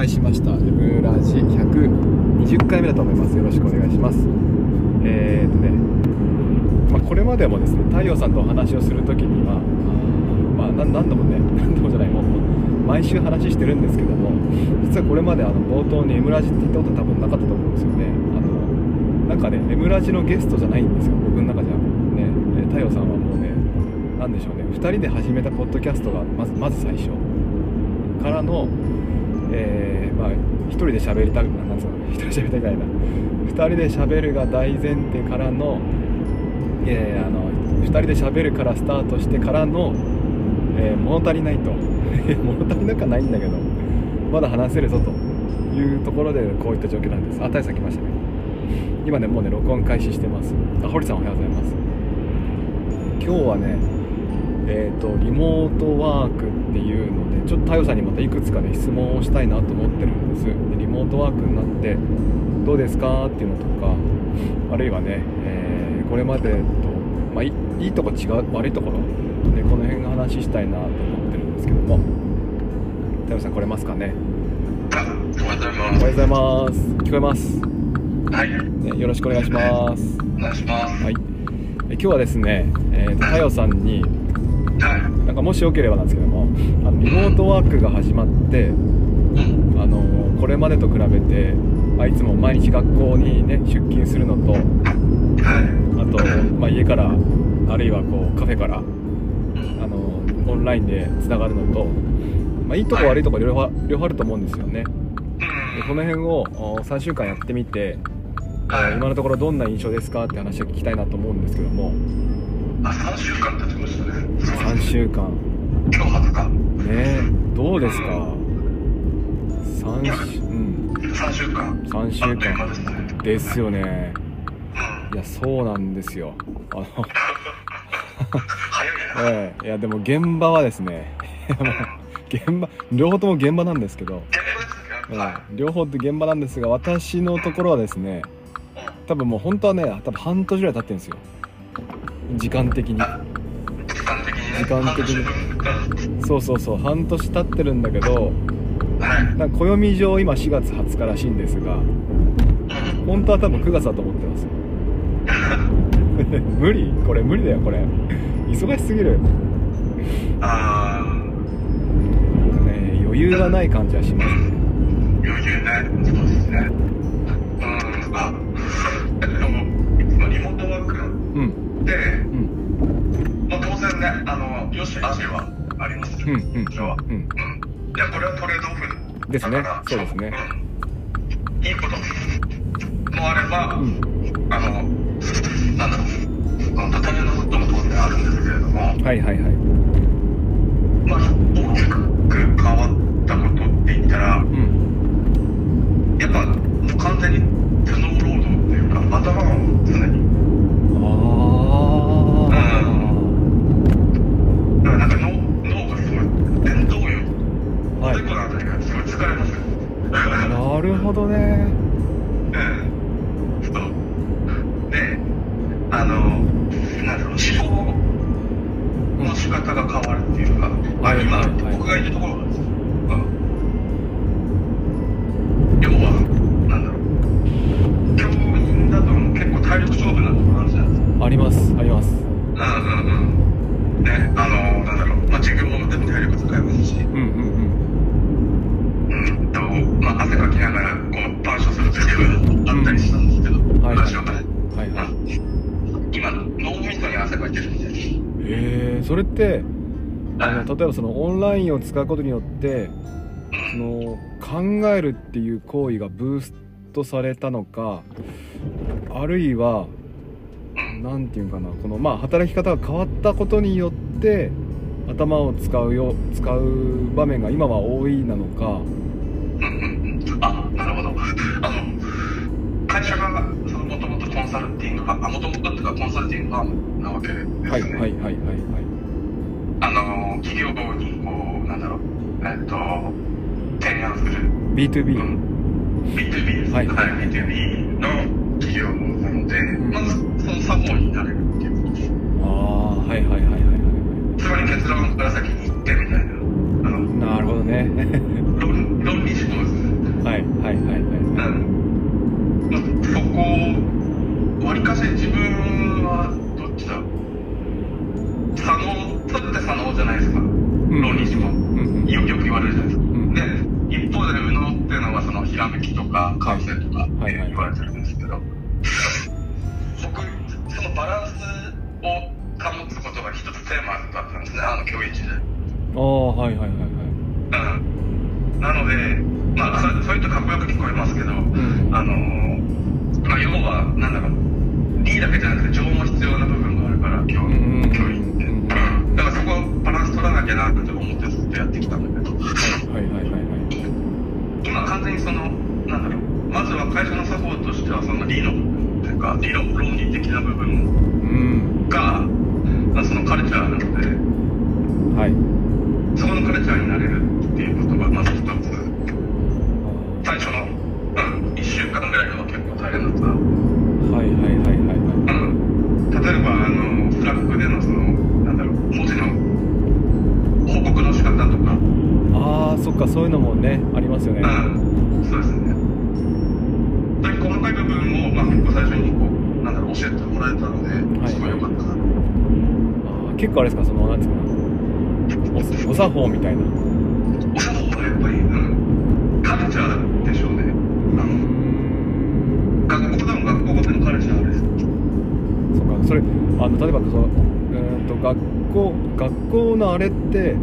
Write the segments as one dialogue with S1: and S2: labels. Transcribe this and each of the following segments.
S1: 開しました。M ラジ120回目だと思います。よろしくお願いします。えー、っとね、まあ、これまでもですね太陽さんとお話をするときにはまあ何度もね 何度もじゃないもう毎週話してるんですけども実はこれまであの冒頭に M ラジって言ったこと多分なかったと思うんですよね。あのなんかね M ラジのゲストじゃないんですよ。僕の中じゃ。ね太陽さんはもうね何でしょうね。2人で始めたポッドキャストがまずまず最初からのえー、まあ1人で喋りたくなんつうの1人喋りたくないな。2人で喋るが大前提からのいやいやあの2人で喋るからスタートしてからの、えー、物足りないと。物足りなくはないんだけどまだ話せるぞというところでこういった状況なんです。あ大さん来ましたね。今ねもうね録音開始してます。あ堀さんおはようございます。今日はねえーと、リモートワークっていうのでちょっと太陽さんにまたいくつかね質問をしたいなと思ってるんです。でリモートワークになってどうですかっていうのとかあるいはね、えー、これまでと、まあ、いいいとこ違う悪いところでこの辺の話したいなと思ってるんですけども。太陽さん来れますかね？
S2: おはようございます。おは
S1: ようございます。聞こえます？
S2: はい、
S1: ね、よろしくお願いします。
S2: お願いします。
S1: はい。今日はですね、えーと、太陽さんになんかもしよければなんですけどもあのリモートワークが始まってあのこれまでと比べて、まあ、いつも毎日学校にね出勤するのとあと、まあ、家からあるいはこうカフェからあのオンラインでつながるのと、まあ、いいとこ悪いとこ両方両方あると思うんですよね。でこの辺を3週間やってみて今のところどんな印象ですかって話を聞きたいなと思うんですけども
S2: あ3週間経ちましたね。
S1: 3週間。
S2: 今日20日。
S1: ねどうですか、うん、
S2: 3, うん、3週間。
S1: 3週間ですよね、うん、いやそうなんですよ。あの
S2: 早いね、
S1: ええいやでも現場はですね 現場両方とも現場なんですけど。両方って現場なんですが私のところはですね多分もう本当はね多分半年ぐらい経ってるんですよ時間的に。時
S2: 間的に、
S1: ね、時間的に。そうそうそう。半年経ってるんだけど、
S2: はい、
S1: 暦上今4月20日らしいんですが本当は多分9月だと思ってます。無理？これ無理だよこれ。忙しすぎる。
S2: ああ
S1: ね余裕がない感じはしますね。
S2: 余裕ねそうですねうんうん。これは、うん。うん、いやこれはトレードオフ
S1: ですね。そうですね、
S2: うん、いいこともあれば、うん、あのなんだろう。畳のことも当然あるんですけれども。はい
S1: はいはいれってあ。の例えばそのオンラインを使うことによってその考えるっていう行為がブーストされたのかあるいは何て言うかなこのまあ働き方が変わったことによって頭を使うよ使う場面が今は多いなのか。
S2: あなるほど。あの会社がもともとコンサルティングあもともとっていうかコンサルティングファームなわけですね。
S1: はいはいはいはいはい
S2: あの企業にこうなんだろうえっと提案する。
S1: B2B、
S2: うん、B2B です、はい、はい、B2B の企業なので、まずその作法になれるっていうことです。
S1: ああはいはいはいはい
S2: つまり結論から先に行ってみたいな
S1: あのなるほどね。
S2: 論論理思考ですね。はいはいはいはい、
S1: うん。
S2: まあ、そこをわりかし自分脳それって左脳じゃないですか。浪人師も、よよく言われるじゃないですか、で一方で右脳っていうのはそのひらめきとか感性とかって言われてるんですけど、僕そのバランスを保つことが一つテーマだったんですね。あの教育で。
S1: ああはいはいはいはい。
S2: うん。なのでまあそそういうとかっこよく聞こえますけど、あのまあ要はなんだろうなきゃなって思ってずっとやってきたんだけど。
S1: はいはいはいはい
S2: 今完全にそのなんだろう。まずは会社の作法としてはその理の部分っていうか理論論理的な部分が、まあ、そのカルチャーなので、
S1: はい、
S2: そこのカルチャーになれるっていうことがまず一つ。最初の、うん、1週間ぐらいは結構大変だった
S1: はいはいはいはいはい、
S2: うん、例えばあの Slack でのそのなんだろう文字の報告の仕方とか
S1: ああそっかそういうのもねありますよね
S2: うんそうですねそういう細かい部分を、まあ、結構最初にこうなんだろう教えてもらえたので、すごい良かったな
S1: あ結構あれですかそのなんですかおお作法みたいな。
S2: お作法はやっぱり、うん、カルチャーでしょうね。あの学校でも学校ごとのカルチャーです
S1: そうかそれあの例えばそのうんと学校学校のあれって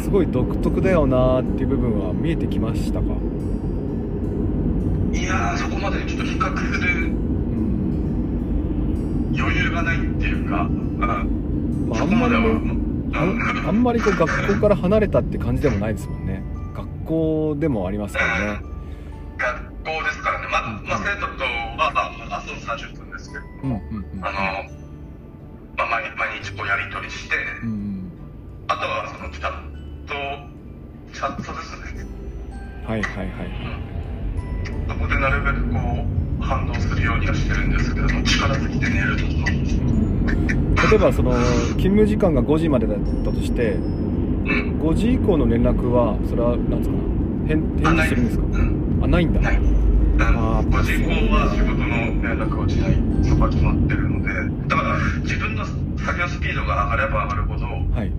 S1: すごい独特だよなっていう部分は見えてきましたか？
S2: いやそこまでちょっと比較する余裕がないっていうか、うん
S1: まあ、あんまりあんまりこう学校から離れたって感じでもないですもんね。学校でもありますからね、
S2: 学校ですからね。ままあ生徒とは、まあ、遊ぶ30分ですけど、うんうんうん、あの、まあ、毎毎日こうやり取りして、うんうん、あとはそのチャットチャットですね。
S1: はいはいはい、
S2: うん、そこでなるべくこう反応するようにはしてるんですけども力尽きて寝ると
S1: 例えばその勤務時間が5時までだったとして、うん、5時以降の連絡はそれは何ですか？返返事するんですか？あない。ん。だ。
S2: ない。あ5時以降は仕事の連絡をしないそこは決まってるのでだから自分の作業スピードが上がれば上がるほどはい。うん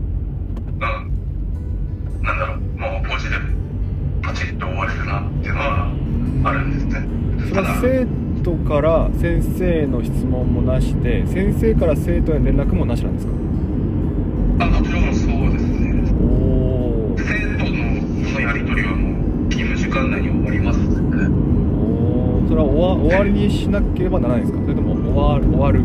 S2: なんだろうもう5時でパチッと終われるなっていうのはあるんですね。
S1: それは生徒から先生の質問もなしで先生から生徒への連絡もなしなんですか？
S2: あもちろんそうですね。お生徒のそのやり取りはもう勤務時間内に終わりますね。
S1: おそれは終わ終わりにしなければならないですか？それとも終わ終わる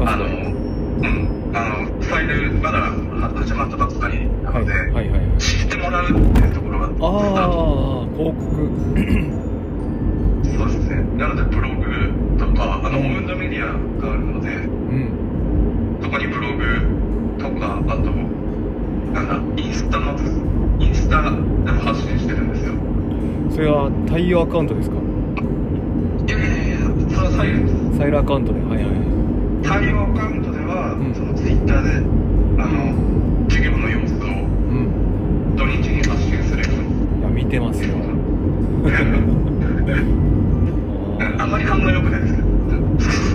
S2: あのうん。あのファイルまだ始まったばっかりなので、はいはいはいはい、知ってもらうっていうところが
S1: ああ広告。
S2: そうですね。なのでブログとかあのオウンドメディアがあるので、うん、そこにブログとかあとなんだインスタのインスタでも発信してるんですよ。
S1: それは太陽アカウントですか？
S2: いやいやいやそれはそタイル
S1: サイルアカウントで。はいはい
S2: タアカウントでは、
S1: うん。
S2: そのツイッターであの授業の様子を
S1: うん。
S2: 土日に発信するように。
S1: いや見てますよ。
S2: あんまり反応良くないです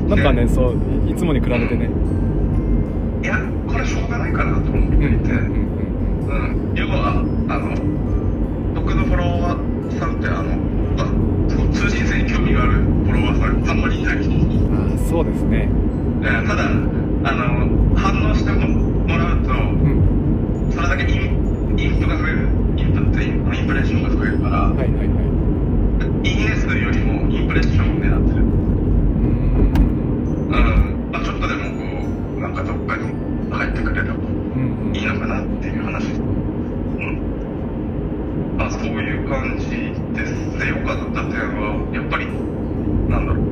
S1: なんかねそういつもに比べてね。
S2: いやこれしょうがないかなと思っていて、
S1: うん、
S2: えーただあの反応してももらうと
S1: うん
S2: それだけインインプが増えるインプってインインプレッションが増えるから、
S1: はいはいはい
S2: いいね数よりもインプレッションを狙ってる
S1: うん
S2: うんまあ、ちょっとでもこうなんかどっかに入ってくれれば
S1: うんうん
S2: いいのかなっていう話うんまあそういう感じですで良かった点はやっぱりなんだろう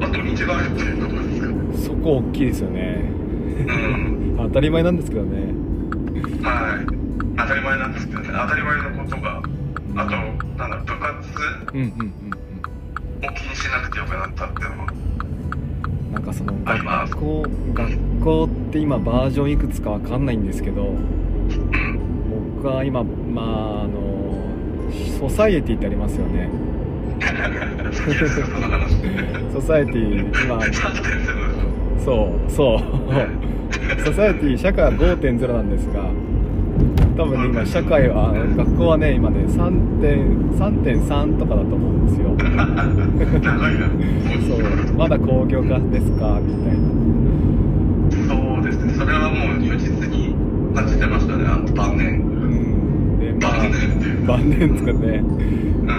S2: まあ土日があるっていうことですかね
S1: そこ大きいですよね
S2: うん
S1: 当たり前なんですけどね。
S2: はい。当たり前なんですけどね。当たり前のことがあとなんだ部活
S1: うんうんうん
S2: を気にしなくてよくなったっていうのは。
S1: うんなんかその学校学校って今バージョンいくつかわかんないんですけど
S2: うん
S1: 僕は今まああのソサイエティってありますよね。ソサエティ今
S2: 3.0
S1: そうそうソサエティ社会は5.0なんですが多分ね今社会は学校はね今ね3.3 3.3とかだと思うんですよ。
S2: 長いな。
S1: そう。まだ工業化ですか？みたいな。
S2: そうですね。それはもう如実に感じてましたね。あの晩年。
S1: うん。でま
S2: 晩年っていう。
S1: あ晩年つかね。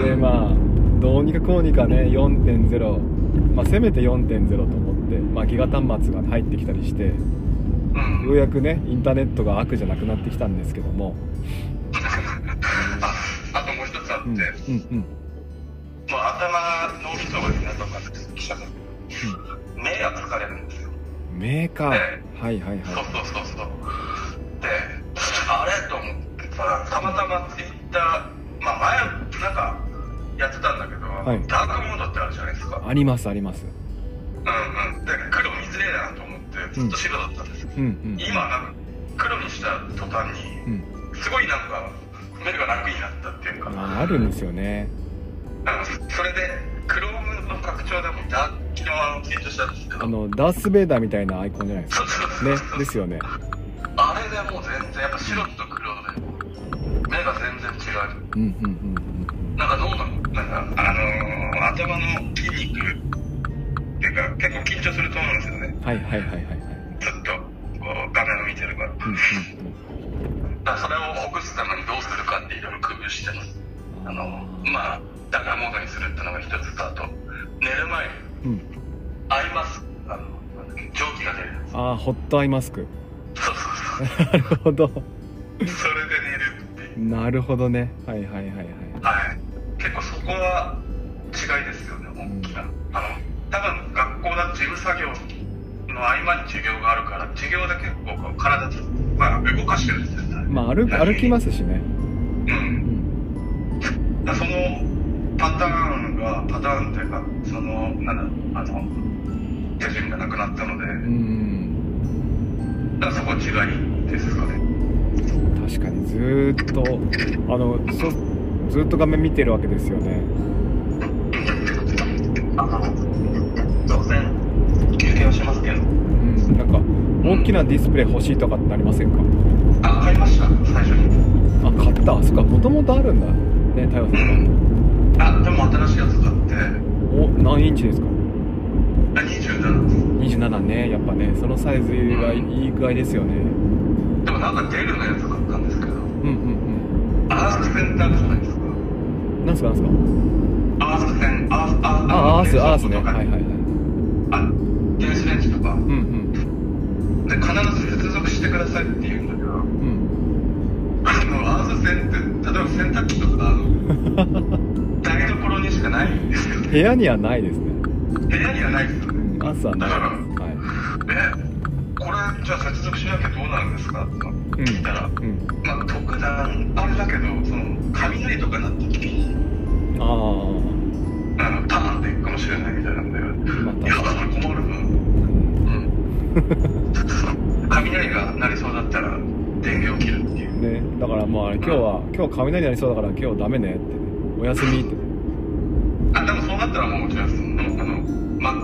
S1: でまあどうにかこうにかね4.0まあせめて4.0と思って、まあ、ギガ端末が入ってきたりして
S2: うん。
S1: ようやくねインターネットが悪じゃなくなってきたんですけども。
S2: あ あともう一つあって、
S1: うんうんうん。
S2: まあ、頭の人が皆さんが記者さん。目が疲れるんですよ。
S1: メーカー
S2: え
S1: はいはい。
S2: そう
S1: は
S2: そうそうそう。であれと思ってさたまたまツイッターまあ前なんかやってたんだけど、
S1: い。
S2: ダークモードってあるじゃないですか。
S1: いありますあります。
S2: うんうん。で黒見づれえなと思ってずっと白だったんですよ、
S1: うんうん。
S2: 今なんか黒にした途端に
S1: うん。
S2: すごいなんか目が楽になったっていうか、
S1: ああるんですよね。
S2: あのそれで Chrome の拡張でもダー昨日あのツイートしたんですけど。
S1: あのダース・ベイダーみたいなアイコンじゃないですか。ねですよね。
S2: あれでもう全然やっぱ白と黒で目が全然違う。
S1: うんうんうん
S2: なんか脳の？なんかあのー頭の筋肉っていうか結構緊張すると思うんですよね。
S1: うんはいはいはいはい
S2: だからそれをほぐすためにどうするかっていろいろ工夫してます。
S1: うん
S2: あのまあダガーモードにするってのが一つとあと寝る前に
S1: うん。
S2: アイマスクあの蒸気が出る
S1: ああホットアイマスク。
S2: そうそうそう。
S1: なるほど。
S2: それで寝るっていう。
S1: なるほどね。はいはいはいはい。
S2: はい。結構そこは違いですよね大きな、あの多分学校だと事務作業の合間に授業があるから授業で結構こう体と、まあ、動かしてるんですよ。ね
S1: まあ歩歩きますしね。
S2: う
S1: うん。ん
S2: だそのパターンがパターンっていうかそのなんだあの手順がなくなったので、
S1: うん。
S2: だそこ違いですかね。
S1: 確かにずーっとあのそずーっと画面見てるわけですよね大きなディスプレイ欲しいとかってなりませんか？
S2: あ買いました。最初に。
S1: あ買った。あそっかもともとあるんだね太陽さ
S2: うん。んあでも新しいやつ買って。
S1: お何インチですか？
S2: あ27です
S1: 27ねやっぱね。そのサイズがいい具合ですよね。
S2: でもなんかデルのやつ買ったんですけど。
S1: うんうん
S2: アース線ってあるじゃないですか。
S1: うんなんすかなんすか？
S2: アース線アースアー
S1: あアースアースね。はいはいはい。
S2: あ電子レンジとか。
S1: うんうん
S2: で必ず接続してくださいって言うんだけど
S1: うん
S2: あのアース線って例えば洗濯機とかあの台所にしかないんですよね。
S1: 部屋にはないですね。
S2: 部屋にはないですよね。
S1: アースはないです。はい。
S2: えこれじゃあ接続しなきゃどうなるんですか？って聞いたら、
S1: うん。
S2: まあ特段あれだけどその雷とかなった時に
S1: ああ
S2: あのターンでいくかもしれないみたいなんで、
S1: まあ
S2: いや、困る分、うん。雷が鳴りそうだったら、電源を切るっていう。
S1: にね。だからもうあれ今日は今日雷鳴りそうだから今日ダメねって。ねお休みって。ね
S2: あ、でもそうなったらもう、じゃあ、その、あの、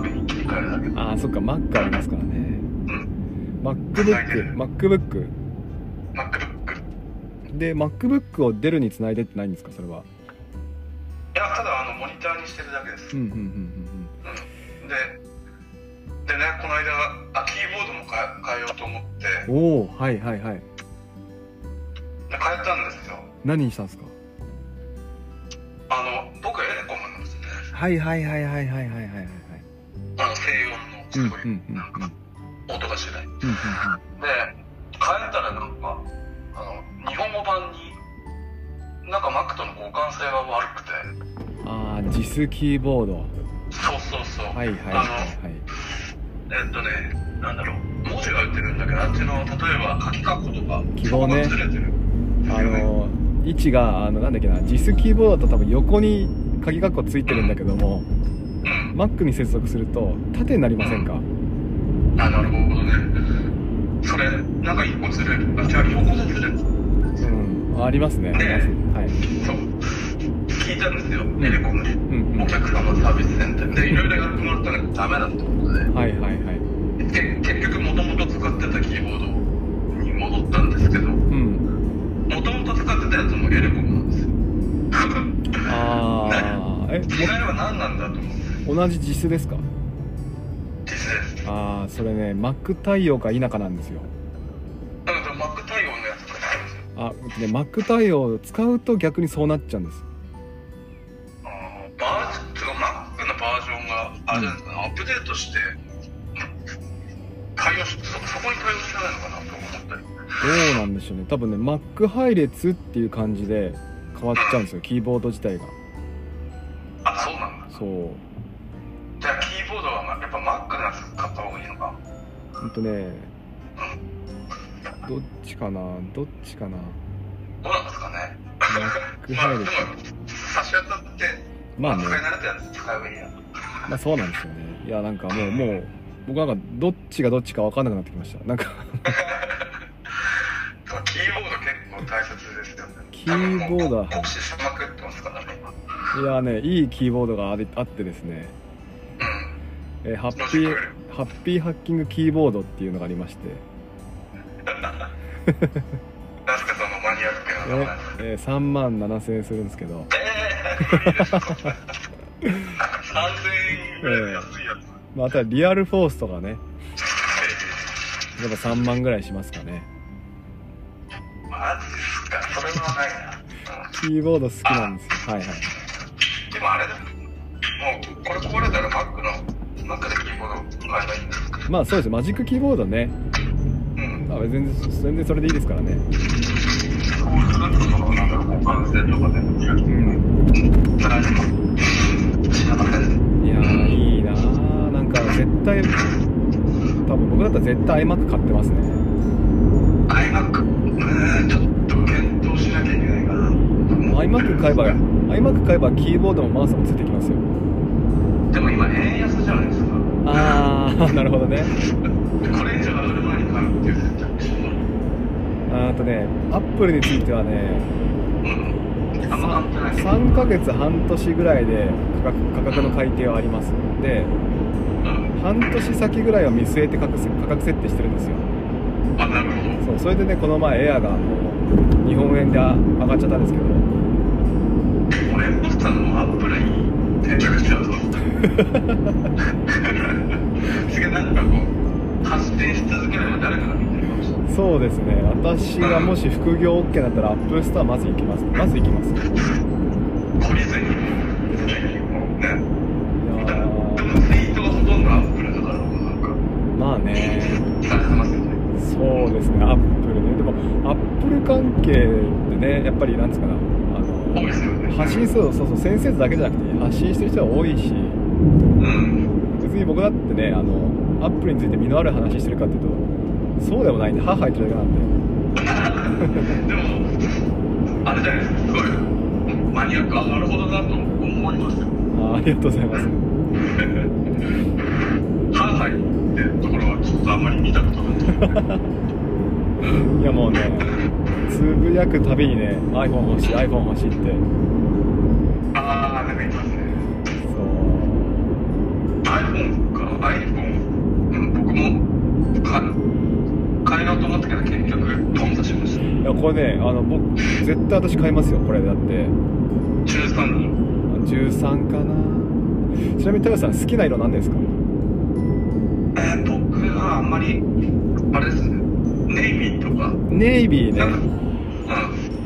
S2: Mac に切り替えるだけ。
S1: ああそっか。Mac ありますからね。
S2: うん。
S1: MacBook MacBook
S2: MacBook。
S1: で MacBook をデルにつないでってないんですかそれは？い
S2: や、ただ、あの、モニターにしてるだけです。
S1: うんうんうん。
S2: うん。で、でね、この間、あ、キーボードも変え変えようと思って、
S1: うんうんおおはいはいはい。
S2: で変えたんですよ。
S1: 何にしたんですか？
S2: あの、僕エレコムなんですね。
S1: はいはいはいはいはいはいはいはい。はい
S2: あの、静音の、
S1: うん
S2: すごい、
S1: うんうん。うん
S2: なんか、音がしない。で、
S1: うんうん。
S2: 変えたらなんか、あの、日本語版に、なんか Mac との互換性が悪くて、
S1: うんああ JIS キーボード。
S2: そうそうそう。
S1: はいはいはい。
S2: あの、えっとね、なんだろう、文字が打ってるんだけど、あっちの、例えば書き括弧とか、
S1: 記号ね
S2: そこがずれてる。
S1: あの位置があのなんだっけな JIS キーボードだと多分横に鍵括弧ついてるんだけども
S2: うん。
S1: Mac に接続すると縦になりませんか？
S2: あ、なるほどね。それ、なんか一個ずれる。あ、じゃあ横でずれる。
S1: うんありますねありますねはい
S2: そう。聞いたんですよ、エレコムに。
S1: うんうん
S2: お客様サービスセンターで、いろいろやってもらったらダメだってことで。
S1: はいはいはい。
S2: で結局もともと使ってたキーボードに戻ったんですけど
S1: うん。
S2: もともと使ってたやつもエレコムなんですよ。
S1: ああ え
S2: 違いは何なんだと思って
S1: も同じ JIS ですか？
S2: 実です。
S1: ああそれね Mac 対応か否かなんですよ。
S2: なので Mac 対応のやつとかあるんですよ。
S1: あね Mac 対応を使うと逆にそうなっちゃうんです。
S2: あーバージョンてか Mac のバージョンがあれじゃないですか？ね、アップデートして対応しそそこに対応してないのかなと思ったり。
S1: どうなんでしょうね。多分ね Mac 配列っていう感じで変わっちゃうんですよ。キーボード自体が。
S2: あそうなんだ。
S1: そう。
S2: じゃあキーボードはまやっぱ Mac のやつ買った方がいいのか。
S1: ほんとね。どっちかな？どっちかな？
S2: どうなんですかね。
S1: Mac
S2: まあでも
S1: 配列
S2: 差し当たって
S1: まあね。
S2: 使い慣れたやつ使えばいいや
S1: まあそうなんですよね。いやなんかもうもう僕なんかどっちがどっちか分かんなくなってきました。なんか。
S2: キーボード結構大切ですよね。
S1: キーボードは。
S2: 酷使しまくってますからね今
S1: いやねいいキーボードがありあってですね、
S2: うん
S1: えーハッピーハッピーハッキングキーボードっていうのがありまして、
S2: なんすかそのマニアックな名前
S1: ええー3万7000円するんですけど
S2: えー、無理です3000円ぐらいで安いやつ、
S1: まあ、あとはリアルフォースとかね。
S2: え
S1: やっぱ3万ぐらいしますかね。
S2: ー、マジですか。それはないな、う ん
S1: キーボード好きなんですよ。はいはい。
S2: でもあれだもうこれ壊れたら Mac の Mac でキーボード買えばいいんですか
S1: まあそうです。マジックキーボードね。
S2: うん。
S1: あ全然全然それでいいですからね。
S2: そうするとそのなんだろう性とかで
S1: うん。
S2: つらいのかしながらです
S1: いやーいいなーなんか絶対多分僕だったら絶対 iMac 買ってますね。
S2: iMac うんちょっと検討しなきゃいけないかな。
S1: iMac 買えば iMac 買えばキーボードもマウスもついてきますよ。
S2: でも今円安じゃないですか。
S1: ああ なるほどね。
S2: これ以上上がる前に買うっていう選択肢
S1: あとねアップルについてはね
S2: うん。あんま買ってないです
S1: 3ヶ月半年ぐらいで価格価格の改定はあります。で
S2: うん
S1: 半年先ぐらいを見据えて価格価格設定してるんですよ。
S2: あなるほど
S1: そうそれでねこの前エアが日本円で上がっちゃったんですけど。
S2: ポスタのアップルに定着しちゃうぞ 次なんかこう発展し続ければ誰かが見てるかもしれない。
S1: そうですね。私がもし副業 OK だったらアップルストアまず行きます。まず行きます。い
S2: 懲りずにもうね
S1: や
S2: でもで
S1: ー
S2: もツイートがほとんどアップルだからなんか
S1: まあね
S2: 聞かれてますよね
S1: そうですねアップルね。でもアップル関係でねやっぱりなんですかなあの発信するそうそう先生だけじゃなくて発信してる人が多いし
S2: うん。
S1: 別に僕だってねあのアップルについて身のある話してるかっていうとそうでもないんで歯吐いてるだけなんで。
S2: でもあれじゃないですかすごいマニアック上がるほどだと思いますよ。
S1: ああありがとうございます。
S2: ハーハイってところはちょっとあんまり見たことない
S1: いやもうねつぶやくたびにね iPhone 欲しい iPhone 欲しいって。
S2: ああなんかいますね
S1: そう。
S2: iPhone か iPhone、うん、僕もか買えようと思ったけど結局頓挫しました。
S1: いやこれねあの僕絶対私買いますよこれだって。
S2: 13人
S1: 13かな。ちなみに太陽さん好きな色何ですか？
S2: えー、僕はあんまりあれですね。ネイビーとか。
S1: ネイビーね。
S2: うん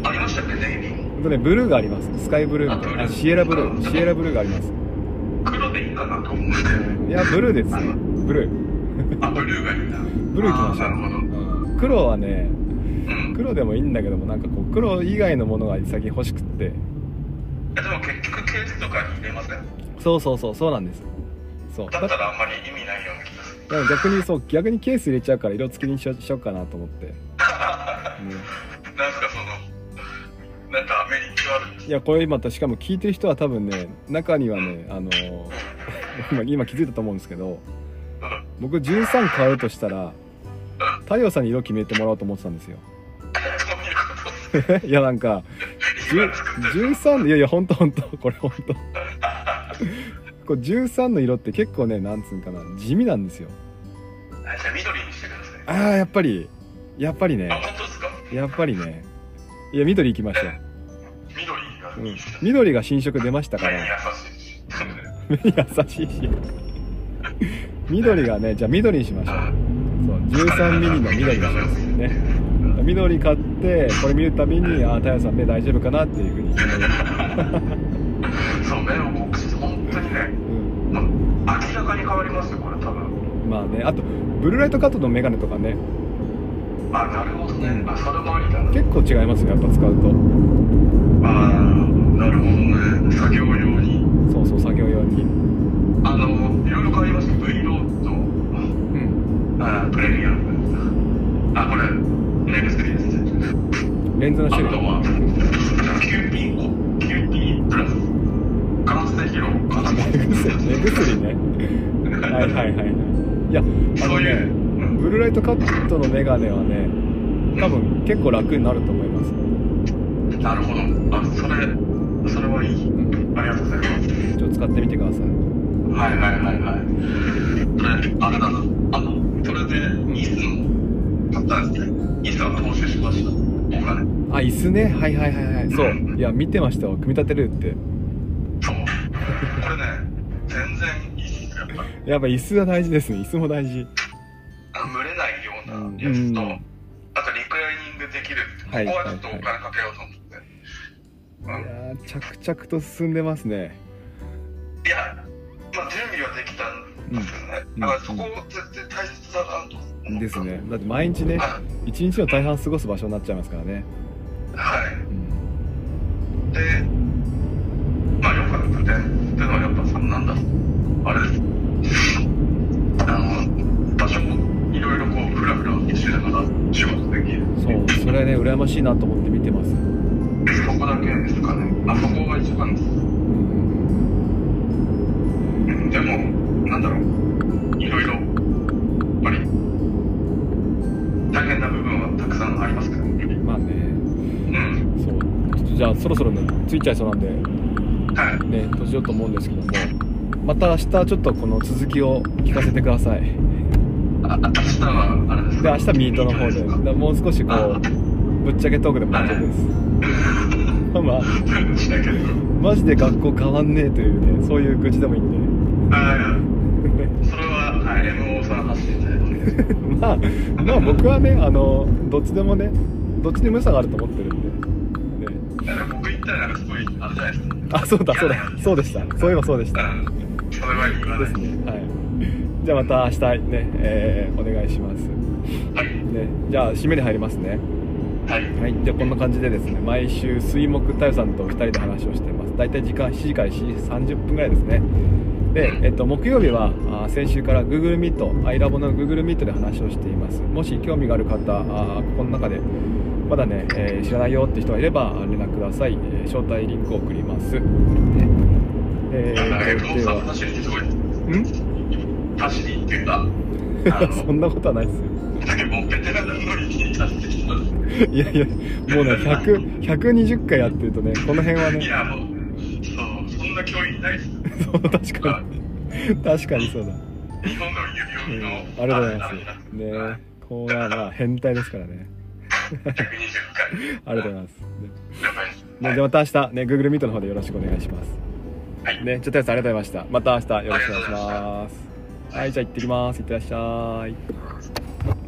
S2: ありましたっけネイビー？
S1: とねブルーがあります。スカイブルーみたいなシエラブル
S2: うん
S1: ーシエラブルーがあります。
S2: 黒でいいかなと思って。
S1: いやブルーですね。ブルー。
S2: あブルーがいいな。
S1: ブルー来ました
S2: なるほど。
S1: うん黒はね
S2: うん。
S1: 黒でもいいんだけどもなんかこう黒以外のものが最近欲しくって。
S2: えでも結局ケースとかに入れません？
S1: そうそうそうそうなんです。そう。
S2: だったらあんまり意味ないような気が
S1: でも逆にそう逆にケース入れちゃうから色付きにしよしようかなと思って、ね
S2: なんすかそのなんかアメリカあるんです
S1: いやこれ今しかも聞いてる人は多分ね中にはねあの今 今気づいたと思うんですけど
S2: うん。
S1: 僕13買うとしたら太陽さんに色決めてもらおうと思ってたんですよ。
S2: い
S1: やなんか
S2: 今作ってる
S1: 13いやいやほんとほんとこれほんと。こう13の色って結構ねなんつうんかな地味なんですよ
S2: あじゃあ緑にしてください。
S1: ああやっぱり。やっぱりね。
S2: あ本当ですか？
S1: やっぱりね。いや緑行きましょう、
S2: 緑が
S1: うん。
S2: いいですね、
S1: 緑が新色出ましたか
S2: 目に
S1: ら
S2: 優しい。し
S1: 優しい。し緑がねじゃあ緑にしましょう。そう13ミリの緑にしますね。緑買ってこれ見るたびにああ太陽さん目大丈夫かなっていうふうに。
S2: そう目のボックス本当にね。
S1: うん、
S2: まあ明らかに変わりますよこれ多分。
S1: まあねあとブルーライトカットのメガネとかね。
S2: あなるほどね。あそれもありだな。
S1: 結構違いますよやっぱ使うと。
S2: あーなるほどね。作業用に。
S1: そうそう作業用に。
S2: あのいろいろ変わります。V ロード。
S1: うん。
S2: あプレミアム。あこれ目薬ですね。
S1: レンズの
S2: あと
S1: 種類
S2: は QP 5 QP プラス。眼性疲労かな
S1: 目薬。目薬ね。はいはいはいいやあのね
S2: うん。
S1: ブルーライトカットのメガネはね多分結構楽になると思います。
S2: なるほど。あそれそれはいい。ありがとうございます。
S1: ちょっと使ってみてください。
S2: はいはいはいはい。それあれだな。あのそれでイスの買ったんですねイスは投資しました。お金
S1: あ椅子ね？はいはいはいはい。そう。いや見てましたわ組み立てるって。
S2: そう。これねやっぱ
S1: 椅子は大事ですね。椅子も大事。
S2: あ蒸れないようなやつと、
S1: うん。
S2: あとリクライニングできるこ
S1: はい
S2: こはちょっとお金かけようと思って、
S1: いやー着々と進んでますね。
S2: いやまあ準備はできたんですけどね、
S1: うん。
S2: だからそこ絶対大切だなと思
S1: ですね。だって毎日ね
S2: は
S1: 一日の大半過ごす場所になっちゃいますからね、
S2: はい。
S1: うん。
S2: でまあ良かった点っていうのはやっぱさなんだあれですあの場所もいろいろこうフラフラしながら仕事できる
S1: そうそれね羨ましいなと思って見てます。
S2: そこだけですかね。あそこが一番です。うん。でもなんだろう。いろいろやっぱり大変な部分はたくさんありますからね
S1: まあね。
S2: うん。
S1: そう。じゃあそろそろねついちゃいそうなんで。
S2: はい。
S1: ね閉じようと思うんですけども。また明日ちょっとこの続きを聞かせてください。
S2: あ明日はあれ？で
S1: 明日ミートの方で。でもう少しこうぶっちゃけトークでも大丈夫です。まあマジで学校変わんねえというねそういう愚痴でもいいんで
S2: あいや。それは、はい、MO さん発信で
S1: まあまあ僕はねあのどっちでもねどっちにも良さがあると思ってるんで、ね、
S2: 僕言ったらなんかすごいあれじゃないですか。
S1: あそうだそうだ。そうでした。そういえばそうでした。
S2: うん。それは言わない。
S1: ですね。はい。じゃあまた明日ね、えーお願いします。
S2: はい
S1: ねじゃあ締めに入りますね。
S2: はい。
S1: はい、じゃあこんな感じでですね毎週水木太陽さんと2人で話をしています。大体時間7時から7時30分ぐらいですね。で、えっと、木曜日はあ先週から Google Meet アイラボの Google Meet で話をしています。もし興味がある方あここの中でまだね、えー知らないよって人がいれば連絡ください、えー招待リンクを送ります、ねえー、
S2: とでは。走りってすごい。ん？走りっていうか
S1: そんなことはないですよ
S2: もうベテランのに
S1: いやいやもうね120回やってるとねこの辺はね。
S2: いやもうそうそんな教員ないっす
S1: そう確かに。確かにそうだ。
S2: 日本の指折りの、うん、あ
S1: りがとうございます。ねこうはまあ変態ですからね。
S2: 120回。
S1: ありがとうございます。ね、ね、じゃあまた明日ね Google Meet の方でよろしくお願いします。はい。ねちょっとやつありがとうございました。また明日よろしくお願いします。はいじゃあ行ってきます。いってらっしゃい